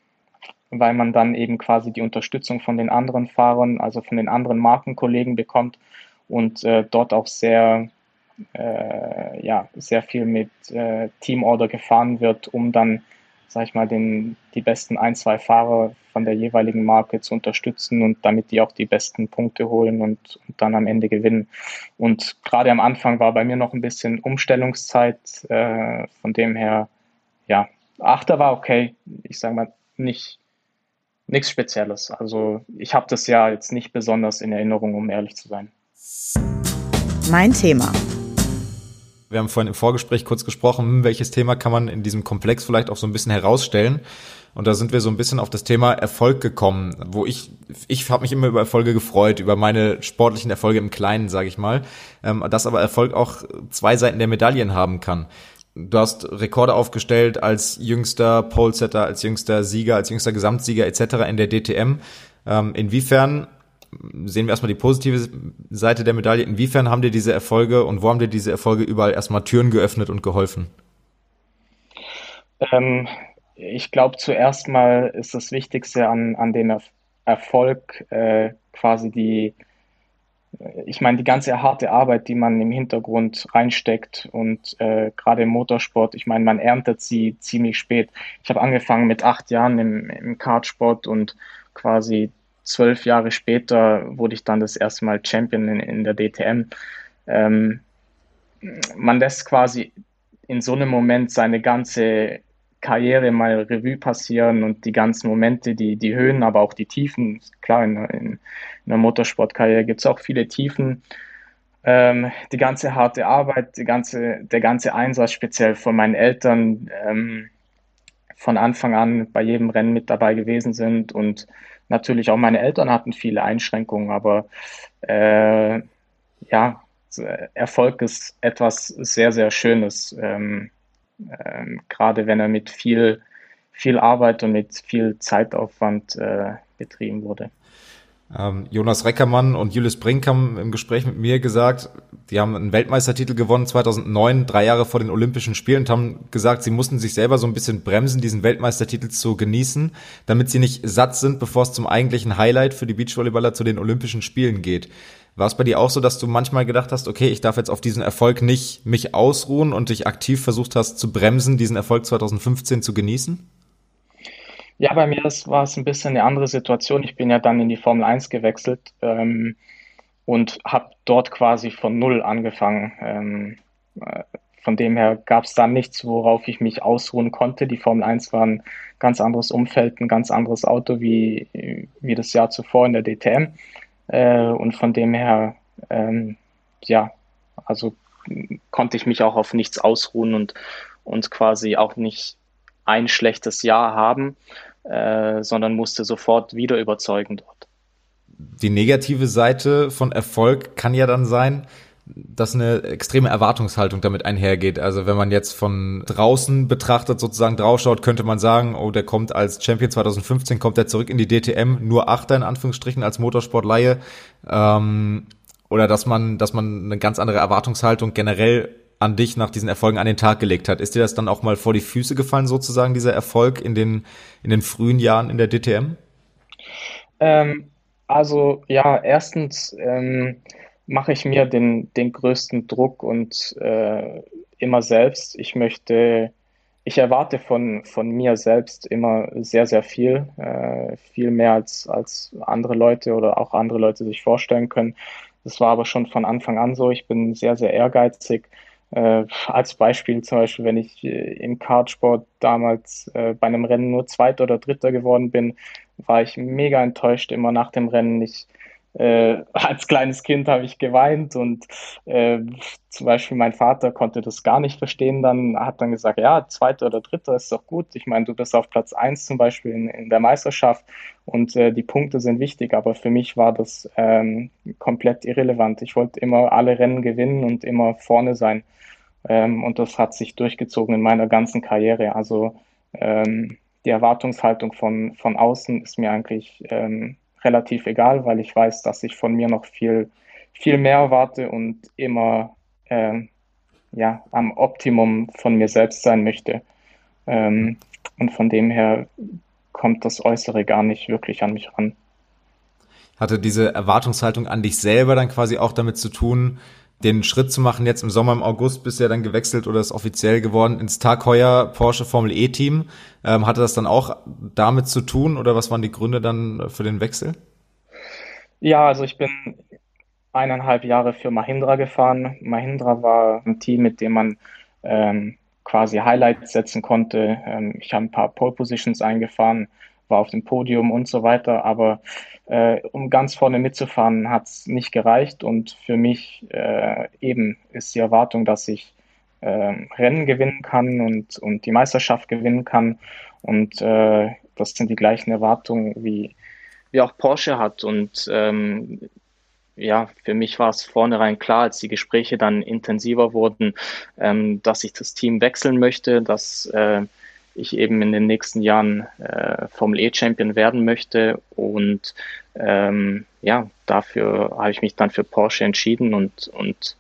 weil man dann eben quasi die Unterstützung von den anderen Fahrern, also von den anderen Markenkollegen bekommt und äh, dort auch sehr äh, ja, sehr viel mit äh, Teamorder gefahren wird, um dann, sag ich mal, den, die besten ein, zwei Fahrer von der jeweiligen Marke zu unterstützen und damit die auch die besten Punkte holen und, und dann am Ende gewinnen. Und gerade am Anfang war bei mir noch ein bisschen Umstellungszeit, äh, von dem her, ja, Achter war okay, ich sag mal, nicht nichts Spezielles. Also ich habe das ja jetzt nicht besonders in Erinnerung, um ehrlich zu sein. Mein Thema. Wir haben vorhin im Vorgespräch kurz gesprochen, hm, welches Thema kann man in diesem Komplex vielleicht auch so ein bisschen herausstellen. Und da sind wir so ein bisschen auf das Thema Erfolg gekommen, wo ich, ich habe mich immer über Erfolge gefreut, über meine sportlichen Erfolge im Kleinen, sage ich mal, ähm, dass aber Erfolg auch zwei Seiten der Medaillen haben kann. Du hast Rekorde aufgestellt als jüngster Polesetter, als jüngster Sieger, als jüngster Gesamtsieger etc. in der DTM. Ähm, inwiefern sehen wir erstmal die positive Seite der Medaille. Inwiefern haben dir diese Erfolge und wo haben dir diese Erfolge überall erstmal Türen geöffnet und geholfen? Ähm, ich glaube, zuerst mal ist das Wichtigste an, an dem Erfolg äh, quasi die, äh, ich meine, die ganze harte Arbeit, die man im Hintergrund reinsteckt und äh, gerade im Motorsport, ich meine, man erntet sie ziemlich spät. Ich habe angefangen mit acht Jahren im, im Kartsport und quasi zwölf Jahre später wurde ich dann das erste Mal Champion in, in der DTM. Ähm, man lässt quasi in so einem Moment seine ganze Karriere mal Revue passieren und die ganzen Momente, die, die Höhen, aber auch die Tiefen. Klar, in, in, in der Motorsportkarriere gibt es auch viele Tiefen. Ähm, die ganze harte Arbeit, die ganze, der ganze Einsatz, speziell von meinen Eltern, ähm, von Anfang an bei jedem Rennen mit dabei gewesen sind und Natürlich auch meine Eltern hatten viele Einschränkungen, aber äh, ja, Erfolg ist etwas sehr, sehr Schönes, ähm, ähm, gerade wenn er mit viel, viel Arbeit und mit viel Zeitaufwand äh, betrieben wurde. Ähm, Jonas Reckermann und Julius Brink haben im Gespräch mit mir gesagt, die haben einen Weltmeistertitel gewonnen 2009, drei Jahre vor den Olympischen Spielen und haben gesagt, sie mussten sich selber so ein bisschen bremsen, diesen Weltmeistertitel zu genießen, damit sie nicht satt sind, bevor es zum eigentlichen Highlight für die Beachvolleyballer zu den Olympischen Spielen geht. War es bei dir auch so, dass du manchmal gedacht hast, okay, ich darf jetzt auf diesen Erfolg nicht mich ausruhen und dich aktiv versucht hast zu bremsen, diesen Erfolg 2015 zu genießen? Ja, bei mir war es ein bisschen eine andere Situation. Ich bin ja dann in die Formel 1 gewechselt ähm, und habe dort quasi von Null angefangen. Ähm, äh, von dem her gab es da nichts, worauf ich mich ausruhen konnte. Die Formel 1 war ein ganz anderes Umfeld, ein ganz anderes Auto wie, wie das Jahr zuvor in der DTM. Äh, und von dem her, ähm, ja, also konnte ich mich auch auf nichts ausruhen und, und quasi auch nicht ein schlechtes Jahr haben, äh, sondern musste sofort wieder überzeugen dort. Die negative Seite von Erfolg kann ja dann sein, dass eine extreme Erwartungshaltung damit einhergeht. Also wenn man jetzt von draußen betrachtet, sozusagen draufschaut, könnte man sagen, oh, der kommt als Champion 2015, kommt er zurück in die DTM, nur Achter in Anführungsstrichen als Motorsportleihe. Ähm, oder dass man, dass man eine ganz andere Erwartungshaltung generell an dich nach diesen Erfolgen an den Tag gelegt hat. Ist dir das dann auch mal vor die Füße gefallen, sozusagen, dieser Erfolg in den, in den frühen Jahren in der DTM? Ähm, also ja, erstens, ähm, mache ich mir den, den größten Druck und äh, immer selbst. Ich möchte, ich erwarte von, von mir selbst immer sehr, sehr viel, äh, viel mehr als, als andere Leute oder auch andere Leute sich vorstellen können. Das war aber schon von Anfang an so. Ich bin sehr, sehr ehrgeizig. Äh, als Beispiel zum Beispiel, wenn ich äh, im Kartsport damals äh, bei einem Rennen nur Zweiter oder Dritter geworden bin, war ich mega enttäuscht immer nach dem Rennen. Ich äh, als kleines Kind habe ich geweint und äh, zum Beispiel mein Vater konnte das gar nicht verstehen. Dann hat dann gesagt, ja, zweiter oder dritter ist doch gut. Ich meine, du bist auf Platz eins zum Beispiel in, in der Meisterschaft und äh, die Punkte sind wichtig, aber für mich war das ähm, komplett irrelevant. Ich wollte immer alle Rennen gewinnen und immer vorne sein. Ähm, und das hat sich durchgezogen in meiner ganzen Karriere. Also ähm, die Erwartungshaltung von, von außen ist mir eigentlich ähm, relativ egal, weil ich weiß, dass ich von mir noch viel, viel mehr erwarte und immer ähm, ja, am Optimum von mir selbst sein möchte. Ähm, und von dem her kommt das Äußere gar nicht wirklich an mich ran. Hatte diese Erwartungshaltung an dich selber dann quasi auch damit zu tun, den Schritt zu machen, jetzt im Sommer, im August bist du ja dann gewechselt oder ist offiziell geworden ins Tag Heuer Porsche Formel E Team. Ähm, hatte das dann auch damit zu tun oder was waren die Gründe dann für den Wechsel? Ja, also ich bin eineinhalb Jahre für Mahindra gefahren. Mahindra war ein Team, mit dem man ähm, quasi Highlights setzen konnte. Ähm, ich habe ein paar Pole Positions eingefahren, war auf dem Podium und so weiter, aber äh, um ganz vorne mitzufahren, hat es nicht gereicht. Und für mich äh, eben ist die Erwartung, dass ich äh, Rennen gewinnen kann und, und die Meisterschaft gewinnen kann. Und äh, das sind die gleichen Erwartungen, wie, wie auch Porsche hat. Und ähm, ja, für mich war es vornherein klar, als die Gespräche dann intensiver wurden, ähm, dass ich das Team wechseln möchte, dass äh, ich eben in den nächsten Jahren äh, Formel E-Champion werden möchte. Und ähm, ja, dafür habe ich mich dann für Porsche entschieden und, und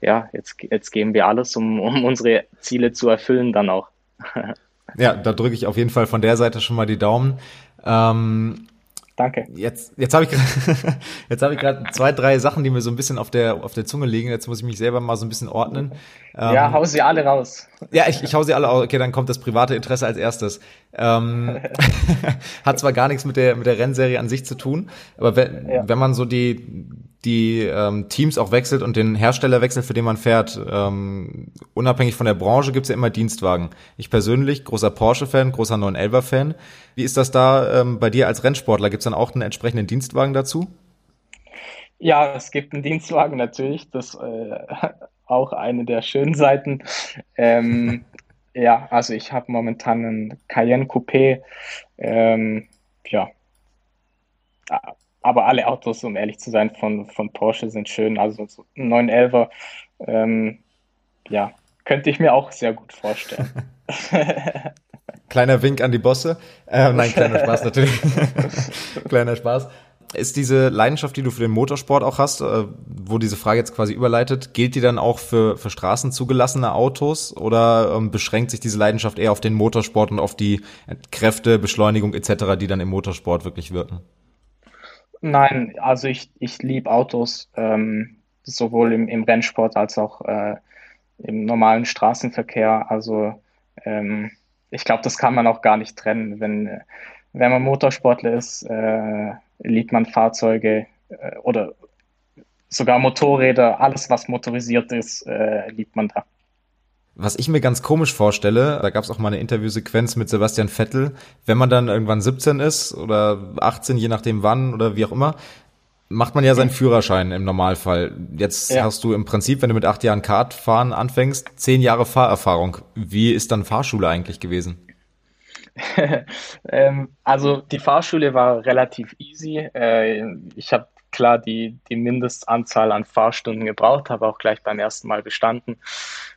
ja, jetzt, jetzt geben wir alles, um, um unsere Ziele zu erfüllen dann auch. ja, da drücke ich auf jeden Fall von der Seite schon mal die Daumen. Ähm, Danke. Jetzt, jetzt habe ich jetzt habe ich gerade zwei, drei Sachen, die mir so ein bisschen auf der auf der Zunge liegen. Jetzt muss ich mich selber mal so ein bisschen ordnen. Ja, ähm, hau sie alle raus. Ja, ich, ich hau sie alle aus. Okay, dann kommt das private Interesse als erstes. Ähm, hat zwar gar nichts mit der mit der Rennserie an sich zu tun, aber wenn, ja. wenn man so die die ähm, Teams auch wechselt und den Hersteller wechselt, für den man fährt. Ähm, unabhängig von der Branche gibt's ja immer Dienstwagen. Ich persönlich, großer Porsche-Fan, großer 911er-Fan. Wie ist das da ähm, bei dir als Rennsportler? Gibt's dann auch einen entsprechenden Dienstwagen dazu? Ja, es gibt einen Dienstwagen natürlich. Das äh, auch eine der schönen Seiten. Ähm, ja, also ich habe momentan einen Cayenne Coupé. Ähm, ja, aber alle Autos, um ehrlich zu sein, von, von Porsche sind schön. Also so ein 911er, ähm, ja, könnte ich mir auch sehr gut vorstellen. kleiner Wink an die Bosse. Äh, nein, kleiner Spaß natürlich. kleiner Spaß. Ist diese Leidenschaft, die du für den Motorsport auch hast, äh, wo diese Frage jetzt quasi überleitet, gilt die dann auch für, für Straßen zugelassene Autos oder ähm, beschränkt sich diese Leidenschaft eher auf den Motorsport und auf die Kräfte, Beschleunigung etc., die dann im Motorsport wirklich wirken? Nein, also ich, ich liebe Autos, ähm, sowohl im, im Rennsport als auch äh, im normalen Straßenverkehr. Also ähm, ich glaube, das kann man auch gar nicht trennen. Wenn, wenn man Motorsportler ist, äh, liebt man Fahrzeuge äh, oder sogar Motorräder, alles was motorisiert ist, äh, liebt man da. Was ich mir ganz komisch vorstelle, da gab es auch mal eine Interviewsequenz mit Sebastian Vettel, wenn man dann irgendwann 17 ist oder 18, je nachdem wann oder wie auch immer, macht man ja seinen Führerschein im Normalfall. Jetzt ja. hast du im Prinzip, wenn du mit acht Jahren Kartfahren anfängst, zehn Jahre Fahrerfahrung. Wie ist dann Fahrschule eigentlich gewesen? ähm, also die Fahrschule war relativ easy. Äh, ich habe klar die, die Mindestanzahl an Fahrstunden gebraucht, habe auch gleich beim ersten Mal bestanden.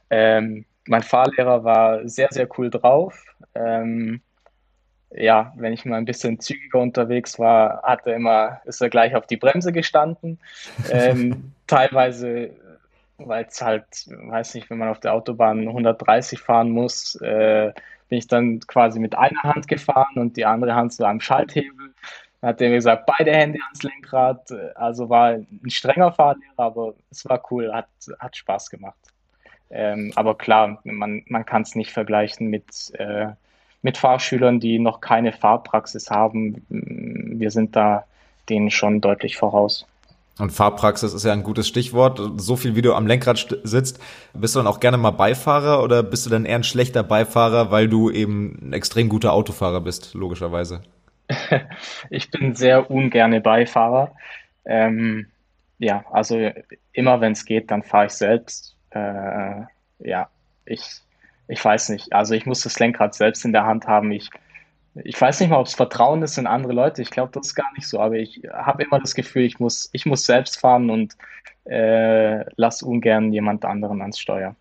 Ähm, mein Fahrlehrer war sehr, sehr cool drauf. Ähm, ja, wenn ich mal ein bisschen zügiger unterwegs war, hat er immer, ist er gleich auf die Bremse gestanden. Ähm, teilweise, weil es halt, weiß nicht, wenn man auf der Autobahn 130 fahren muss, äh, bin ich dann quasi mit einer Hand gefahren und die andere Hand so am Schalthebel. Dann hat er mir gesagt, beide Hände ans Lenkrad. Also war ein strenger Fahrlehrer, aber es war cool, hat, hat Spaß gemacht. Ähm, aber klar, man, man kann es nicht vergleichen mit, äh, mit Fahrschülern, die noch keine Fahrpraxis haben. Wir sind da denen schon deutlich voraus. Und Fahrpraxis ist ja ein gutes Stichwort. So viel wie du am Lenkrad sitzt, bist du dann auch gerne mal Beifahrer oder bist du dann eher ein schlechter Beifahrer, weil du eben ein extrem guter Autofahrer bist, logischerweise? ich bin sehr ungerne Beifahrer. Ähm, ja, also immer wenn es geht, dann fahre ich selbst. Äh, ja, ich, ich weiß nicht. Also ich muss das Lenkrad selbst in der Hand haben. Ich, ich weiß nicht mal, ob es Vertrauen ist in andere Leute. Ich glaube, das ist gar nicht so. Aber ich habe immer das Gefühl, ich muss, ich muss selbst fahren und äh, lass ungern jemand anderen ans Steuer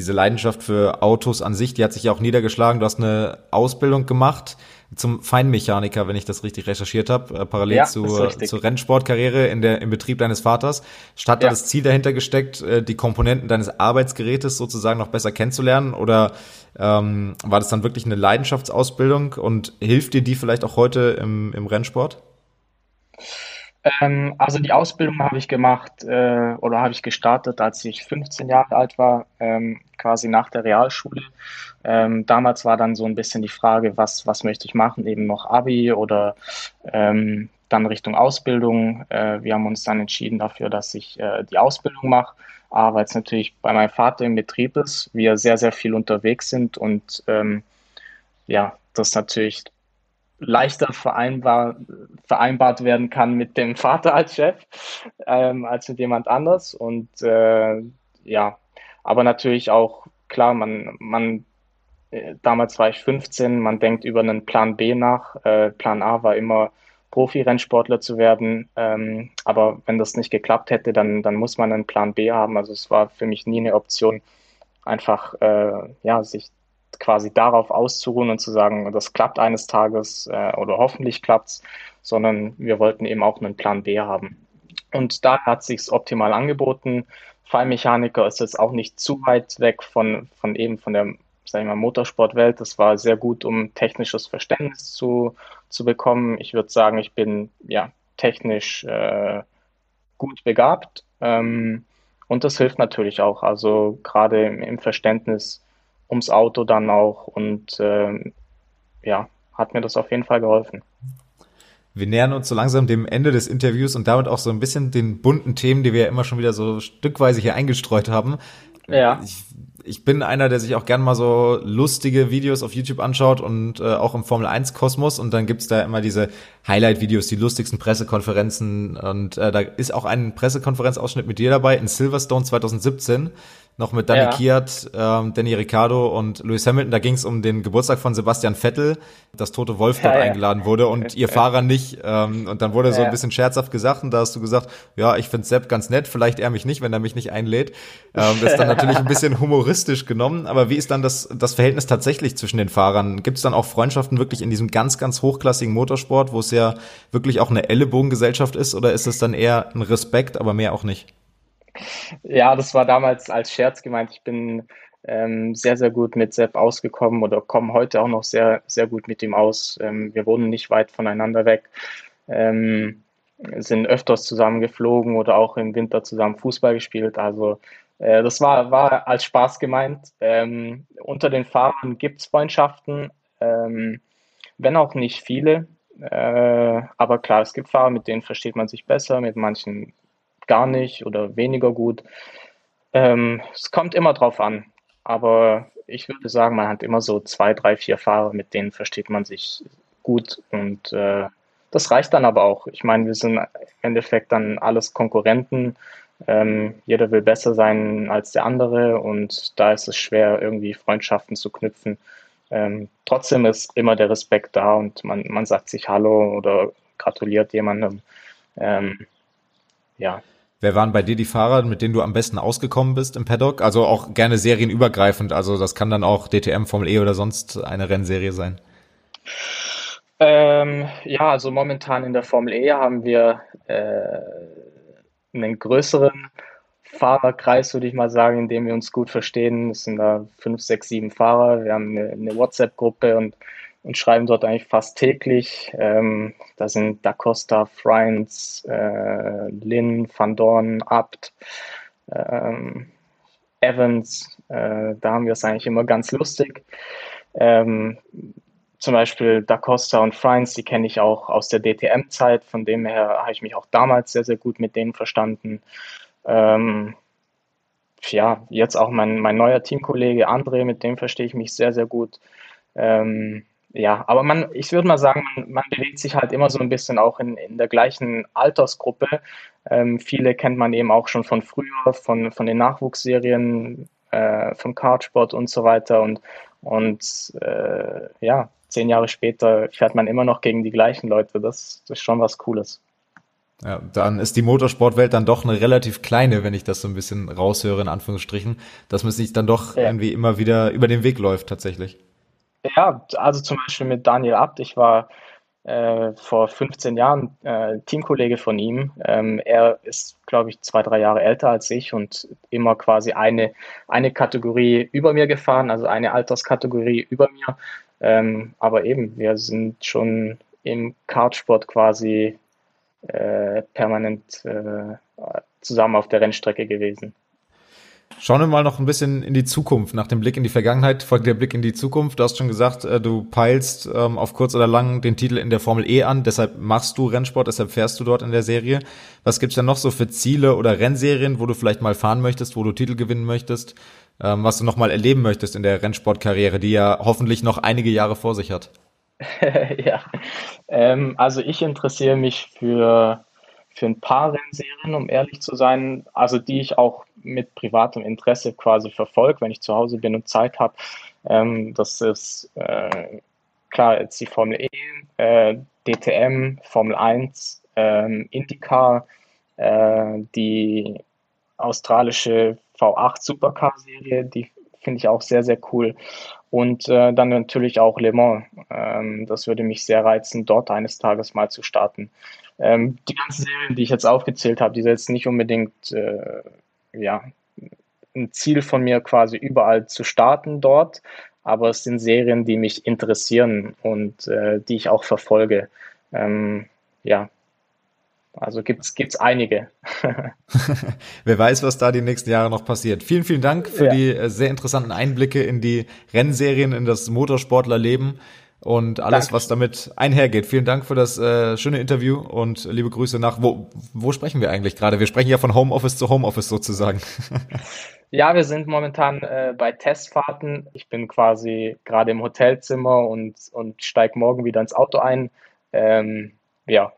diese Leidenschaft für Autos an sich, die hat sich ja auch niedergeschlagen. Du hast eine Ausbildung gemacht zum Feinmechaniker, wenn ich das richtig recherchiert habe, äh, parallel ja, zur, zur Rennsportkarriere in der, im Betrieb deines Vaters. Statt ja. da das Ziel dahinter gesteckt, äh, die Komponenten deines Arbeitsgerätes sozusagen noch besser kennenzulernen? Oder ähm, war das dann wirklich eine Leidenschaftsausbildung und hilft dir die vielleicht auch heute im, im Rennsport? Ähm, also die Ausbildung habe ich gemacht äh, oder habe ich gestartet, als ich 15 Jahre alt war, ähm, quasi nach der Realschule. Ähm, damals war dann so ein bisschen die Frage, was, was möchte ich machen, eben noch Abi oder ähm, dann Richtung Ausbildung. Äh, wir haben uns dann entschieden dafür, dass ich äh, die Ausbildung mache, aber weil es natürlich bei meinem Vater im Betrieb ist, wir sehr, sehr viel unterwegs sind und ähm, ja, das natürlich leichter vereinbar, vereinbart werden kann mit dem Vater als Chef ähm, als mit jemand anders. Und äh, ja, aber natürlich auch klar, man, man äh, damals war ich 15, man denkt über einen Plan B nach. Äh, Plan A war immer Profi-Rennsportler zu werden. Ähm, aber wenn das nicht geklappt hätte, dann, dann muss man einen Plan B haben. Also es war für mich nie eine Option, einfach äh, ja, sich quasi darauf auszuruhen und zu sagen, das klappt eines Tages äh, oder hoffentlich klappt's, sondern wir wollten eben auch einen Plan B haben. Und da hat sich's optimal angeboten. Fallmechaniker ist jetzt auch nicht zu weit weg von, von eben von der sag ich mal, Motorsportwelt. Das war sehr gut, um technisches Verständnis zu, zu bekommen. Ich würde sagen, ich bin ja technisch äh, gut begabt. Ähm, und das hilft natürlich auch. Also gerade im, im Verständnis ums Auto dann auch und äh, ja, hat mir das auf jeden Fall geholfen. Wir nähern uns so langsam dem Ende des Interviews und damit auch so ein bisschen den bunten Themen, die wir ja immer schon wieder so stückweise hier eingestreut haben. Ja. Ich ich bin einer, der sich auch gern mal so lustige Videos auf YouTube anschaut und äh, auch im Formel 1 Kosmos und dann gibt's da immer diese Highlight-Videos, die lustigsten Pressekonferenzen und äh, da ist auch ein Pressekonferenzausschnitt mit dir dabei in Silverstone 2017 noch mit Danny ja. Kiat, ähm, Danny Ricciardo und Lewis Hamilton. Da ging es um den Geburtstag von Sebastian Vettel, dass Tote Wolf dort ja, eingeladen wurde und ihr Fahrer nicht. Ähm, und dann wurde so ein bisschen scherzhaft gesagt und da hast du gesagt, ja, ich finde Sepp ganz nett, vielleicht er mich nicht, wenn er mich nicht einlädt. Ähm, das ist dann natürlich ein bisschen humoristisch genommen, aber wie ist dann das, das Verhältnis tatsächlich zwischen den Fahrern? Gibt es dann auch Freundschaften wirklich in diesem ganz, ganz hochklassigen Motorsport, wo es ja wirklich auch eine Ellenbogengesellschaft ist oder ist es dann eher ein Respekt, aber mehr auch nicht? Ja, das war damals als Scherz gemeint. Ich bin ähm, sehr, sehr gut mit Sepp ausgekommen oder komme heute auch noch sehr, sehr gut mit ihm aus. Ähm, wir wohnen nicht weit voneinander weg, ähm, sind öfters zusammen geflogen oder auch im Winter zusammen Fußball gespielt. Also äh, das war, war als Spaß gemeint. Ähm, unter den Fahrern gibt es Freundschaften, ähm, wenn auch nicht viele. Äh, aber klar, es gibt Fahrer, mit denen versteht man sich besser, mit manchen gar nicht oder weniger gut. Ähm, es kommt immer drauf an. Aber ich würde sagen, man hat immer so zwei, drei, vier Fahrer, mit denen versteht man sich gut und äh, das reicht dann aber auch. Ich meine, wir sind im Endeffekt dann alles Konkurrenten. Ähm, jeder will besser sein als der andere und da ist es schwer, irgendwie Freundschaften zu knüpfen. Ähm, trotzdem ist immer der Respekt da und man, man sagt sich Hallo oder gratuliert jemandem. Ähm, ja, Wer waren bei dir die Fahrer, mit denen du am besten ausgekommen bist im Paddock? Also auch gerne serienübergreifend. Also das kann dann auch DTM, Formel E oder sonst eine Rennserie sein. Ähm, ja, also momentan in der Formel E haben wir äh, einen größeren Fahrerkreis, würde ich mal sagen, in dem wir uns gut verstehen. Es sind da fünf, sechs, sieben Fahrer. Wir haben eine, eine WhatsApp-Gruppe und und schreiben dort eigentlich fast täglich. Ähm, da sind Da Costa, Friends, äh, Lynn, Van Dorn, Abt, ähm, Evans. Äh, da haben wir es eigentlich immer ganz lustig. Ähm, zum Beispiel Da Costa und Friends, die kenne ich auch aus der DTM-Zeit. Von dem her habe ich mich auch damals sehr, sehr gut mit denen verstanden. Ähm, ja, jetzt auch mein, mein neuer Teamkollege André, mit dem verstehe ich mich sehr, sehr gut. Ähm, ja, aber man, ich würde mal sagen, man, man, bewegt sich halt immer so ein bisschen auch in, in der gleichen Altersgruppe. Ähm, viele kennt man eben auch schon von früher, von, von den Nachwuchsserien, äh, vom Kartsport und so weiter. Und, und äh, ja, zehn Jahre später fährt man immer noch gegen die gleichen Leute. Das, das ist schon was Cooles. Ja, dann ist die Motorsportwelt dann doch eine relativ kleine, wenn ich das so ein bisschen raushöre, in Anführungsstrichen, dass man sich dann doch ja. irgendwie immer wieder über den Weg läuft, tatsächlich. Ja, also zum Beispiel mit Daniel Abt. Ich war äh, vor 15 Jahren äh, Teamkollege von ihm. Ähm, er ist, glaube ich, zwei, drei Jahre älter als ich und immer quasi eine, eine Kategorie über mir gefahren, also eine Alterskategorie über mir. Ähm, aber eben, wir sind schon im Kartsport quasi äh, permanent äh, zusammen auf der Rennstrecke gewesen. Schauen wir mal noch ein bisschen in die Zukunft. Nach dem Blick in die Vergangenheit folgt der Blick in die Zukunft. Du hast schon gesagt, äh, du peilst ähm, auf kurz oder lang den Titel in der Formel E an. Deshalb machst du Rennsport, deshalb fährst du dort in der Serie. Was gibt's denn noch so für Ziele oder Rennserien, wo du vielleicht mal fahren möchtest, wo du Titel gewinnen möchtest, ähm, was du noch mal erleben möchtest in der Rennsportkarriere, die ja hoffentlich noch einige Jahre vor sich hat? ja, ähm, also ich interessiere mich für, für ein paar Rennserien, um ehrlich zu sein, also die ich auch mit privatem Interesse quasi verfolge, wenn ich zu Hause bin und Zeit habe. Ähm, das ist äh, klar jetzt die Formel E, äh, DTM, Formel 1, ähm, IndyCar, äh, die australische V8 Supercar-Serie, die finde ich auch sehr, sehr cool. Und äh, dann natürlich auch Le Mans. Ähm, das würde mich sehr reizen, dort eines Tages mal zu starten. Ähm, die ganzen Serien, die ich jetzt aufgezählt habe, die sind jetzt nicht unbedingt äh, ja, ein Ziel von mir, quasi überall zu starten dort. Aber es sind Serien, die mich interessieren und äh, die ich auch verfolge. Ähm, ja, also gibt's gibt's einige. Wer weiß, was da die nächsten Jahre noch passiert. Vielen, vielen Dank für ja. die äh, sehr interessanten Einblicke in die Rennserien, in das Motorsportlerleben und alles, Danke. was damit einhergeht. Vielen Dank für das äh, schöne Interview und liebe Grüße nach. Wo, wo sprechen wir eigentlich gerade? Wir sprechen ja von Homeoffice zu Homeoffice sozusagen. ja, wir sind momentan äh, bei Testfahrten. Ich bin quasi gerade im Hotelzimmer und, und steige morgen wieder ins Auto ein. Ähm, ja,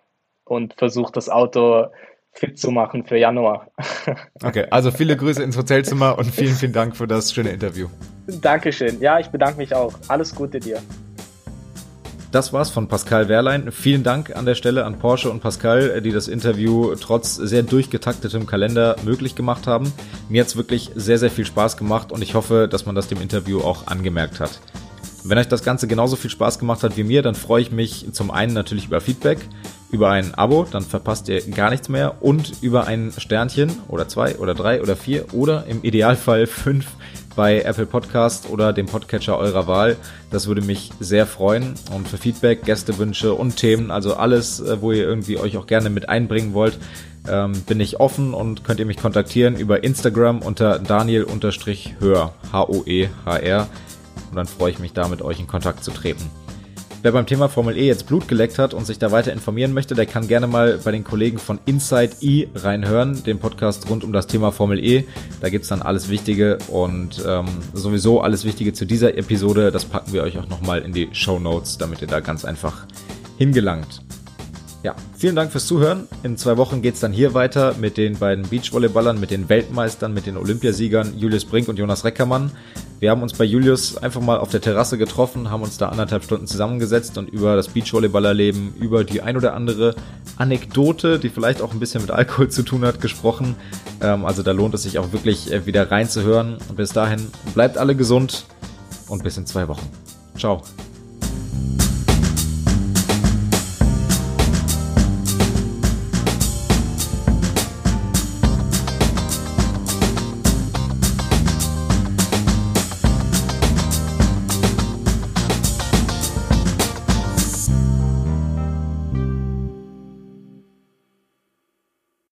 und versuche das Auto fit zu machen für Januar. Okay, also viele Grüße ins Hotelzimmer und vielen, vielen Dank für das schöne Interview. Dankeschön. Ja, ich bedanke mich auch. Alles Gute dir. Das war's von Pascal Wehrlein. Vielen Dank an der Stelle an Porsche und Pascal, die das Interview trotz sehr durchgetaktetem Kalender möglich gemacht haben. Mir hat's wirklich sehr, sehr viel Spaß gemacht und ich hoffe, dass man das dem Interview auch angemerkt hat. Wenn euch das Ganze genauso viel Spaß gemacht hat wie mir, dann freue ich mich zum einen natürlich über Feedback, über ein Abo, dann verpasst ihr gar nichts mehr und über ein Sternchen oder zwei oder drei oder vier oder im Idealfall fünf bei Apple Podcast oder dem Podcatcher eurer Wahl. Das würde mich sehr freuen. Und für Feedback, Gästewünsche und Themen, also alles, äh, wo ihr irgendwie euch auch gerne mit einbringen wollt, ähm, bin ich offen und könnt ihr mich kontaktieren über Instagram unter Daniel-Hör, H-O-E-H-R und dann freue ich mich da mit euch in Kontakt zu treten. Wer beim Thema Formel E jetzt Blut geleckt hat und sich da weiter informieren möchte, der kann gerne mal bei den Kollegen von Inside E reinhören, dem Podcast rund um das Thema Formel E. Da gibt's dann alles Wichtige und ähm, sowieso alles Wichtige zu dieser Episode. Das packen wir euch auch nochmal in die Show Notes, damit ihr da ganz einfach hingelangt. Ja, vielen Dank fürs Zuhören. In zwei Wochen geht's dann hier weiter mit den beiden Beachvolleyballern, mit den Weltmeistern, mit den Olympiasiegern Julius Brink und Jonas Reckermann. Wir haben uns bei Julius einfach mal auf der Terrasse getroffen, haben uns da anderthalb Stunden zusammengesetzt und über das Beachvolleyballerleben, über die ein oder andere Anekdote, die vielleicht auch ein bisschen mit Alkohol zu tun hat, gesprochen. Ähm, also da lohnt es sich auch wirklich äh, wieder reinzuhören. Bis dahin bleibt alle gesund und bis in zwei Wochen. Ciao.